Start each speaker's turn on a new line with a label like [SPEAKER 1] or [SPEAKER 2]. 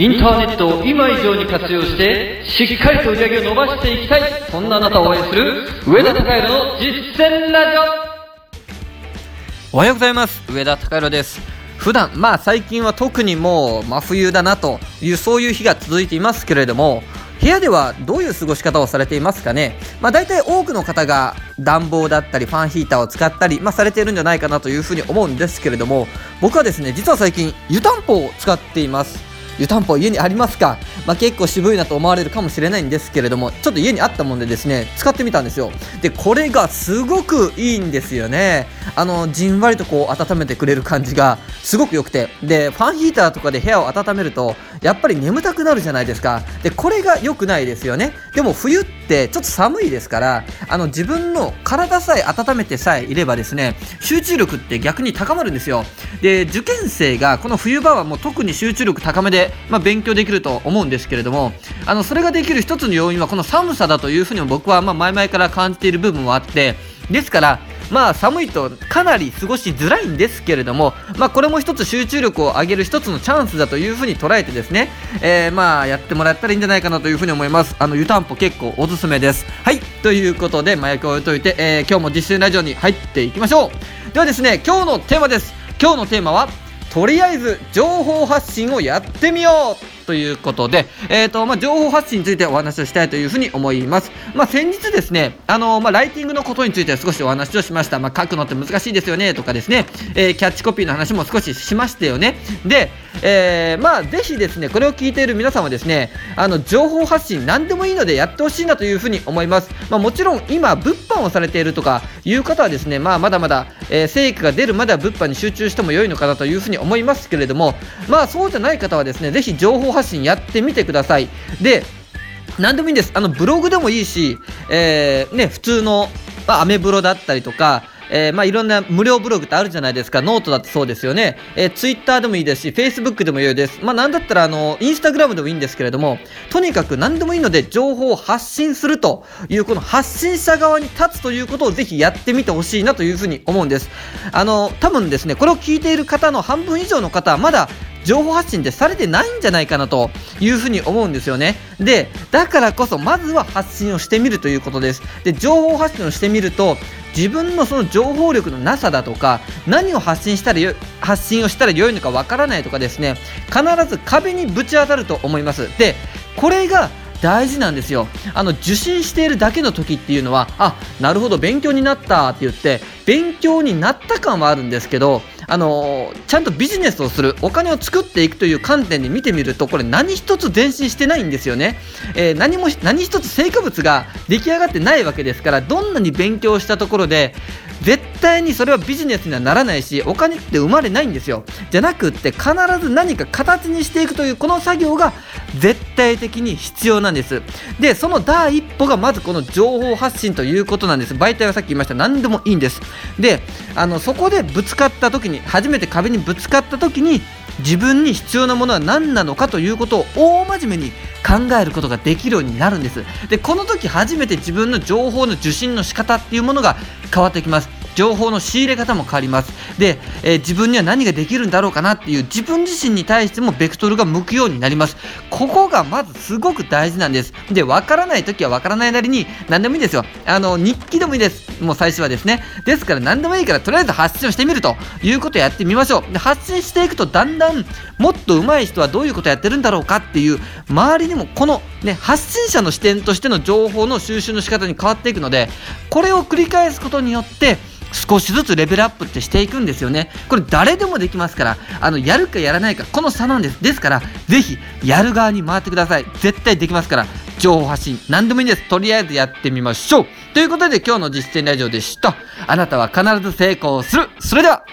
[SPEAKER 1] インターネットを今以上に活用して、しっかりと売り上げを伸ばしていきたい、そんなあなたを応援する、上田隆弘の実践ラジ
[SPEAKER 2] おはようございます。上田隆弘です。普段まあ最近は特にもう真冬だなというそういう日が続いていますけれども部屋ではどういう過ごし方をされていますかね？まあ大体多くの方が暖房だったりファンヒーターを使ったり、まあ、されているんじゃないかなというふうに思うんですけれども僕はですね実は最近湯たんぽを使っています湯たんぽ家にありますか、まあ、結構渋いなと思われるかもしれないんですけれどもちょっと家にあったもんでですね使ってみたんですよ。でこれがすごくいいんですよね。あのじんわりとこう温めてくれる感じがすごく良くて。でファンヒーターとかで部屋を温めるとやっぱり眠たくなるじゃないですか。でこれが良くないですよね。でも冬ってちょっと寒いですからあの自分の体さえ温めてさえいればですね集中力って逆に高まるんですよ。で受験生がこの冬場はもう特に集中力高めで、まあ、勉強できると思うんですけれどもあのそれができる一つの要因はこの寒さだというふうにも僕はま前々から感じている部分もあってですからまあ寒いとかなり過ごしづらいんですけれども、まあこれも一つ集中力を上げる一つのチャンスだというふうに捉えてですね、えー、まあやってもらったらいいんじゃないかなというふうに思います。あの湯たんぽ結構おすすめです。はい、ということで、前置きを置いといて、えー、今日も実践ラジオに入っていきましょう。ではですね、今日のテーマです。今日のテーマは、とりあえず情報発信をやってみようということで、えーとまあ、情報発信についてお話をしたいというふうに思います。まあ、先日ですね、あのまあ、ライティングのことについて少しお話をしました。まあ、書くのって難しいですよねとかですね、えー、キャッチコピーの話も少ししましたよね。で、えー、まあ、ぜひですね、これを聞いている皆さんはですね、あの情報発信何でもいいのでやってほしいなというふうに思います。まあ、もちろん今、物販をされているとかいう方はですね、まあ、まだまだ、えー、成果が出るまでは物販に集中しても良いのかなというふうに思いますけれども、まあ、そうじゃない方はですね、ぜひ情報発信やってみてください。で、何でもいいんです。あの、ブログでもいいし、えー、ね、普通の、まあ、アメブロだったりとか、えー、まあいろんな無料ブログってあるじゃないですか。ノートだってそうですよね。えー、ツイッターでもいいですし、フェイスブックでもいいです。まあなんだったらあの、インスタグラムでもいいんですけれども、とにかく何でもいいので情報を発信するという、この発信者側に立つということをぜひやってみてほしいなというふうに思うんです。あの、多分ですね、これを聞いている方の半分以上の方はまだ情報発信ってされてないんじゃないかなというふうに思うんですよね。で、だからこそまずは発信をしてみるということです。で、情報発信をしてみると、自分のその情報力のなさだとか何を発信したらよ発信をしたら良いのかわからないとかですね必ず壁にぶち当たると思いますでこれが大事なんですよあの受信しているだけの時っていうのはあなるほど勉強になったって言って勉強になった感はあるんですけどあのちゃんとビジネスをするお金を作っていくという観点で見てみるとこれ何一つ前進してないんですよね、えー、何も何一つ成果物が出来上がってないわけですからどんなに勉強したところで絶対にそれはビジネスにはならないしお金って生まれないんですよ。じゃなくって必ず何か形にしていくというこの作業が絶対的に必要なんです。でその第一歩がまずこの情報発信ということなんです。媒体はさっき言いました。何でもいいんです。であのそこでぶつかった時に初めて壁にぶつかった時に自分に必要なものは何なのかということを大真面目に考えることができるようになるんです。でこの時初めて自分の情報の受信の仕方っていうものが変わってきます。情報の仕入れ方も変わります。で、えー、自分には何ができるんだろうかなっていう自分自身に対してもベクトルが向くようになります。ここがまずすごく大事なんです。でわからない時はわからないなりに何でもいいですよ。あの日記でもいいです。もう最初はですね。ですから何でもいいからとりあえず発信をしてみると。いうことをやってみましょう。で発信していくとだんだんもっと上手い人はどういうことをやってるんだろうかっていう周りにもこの、ね、発信者の視点としての情報の収集の仕方に変わっていくのでこれを繰り返すことによって少しずつレベルアップってしていくんですよね。これ誰でもできますから、あの、やるかやらないか、この差なんです。ですから、ぜひ、やる側に回ってください。絶対できますから、情報発信、何でもいいです。とりあえずやってみましょう。ということで、今日の実践ラジオでした。あなたは必ず成功する。それでは、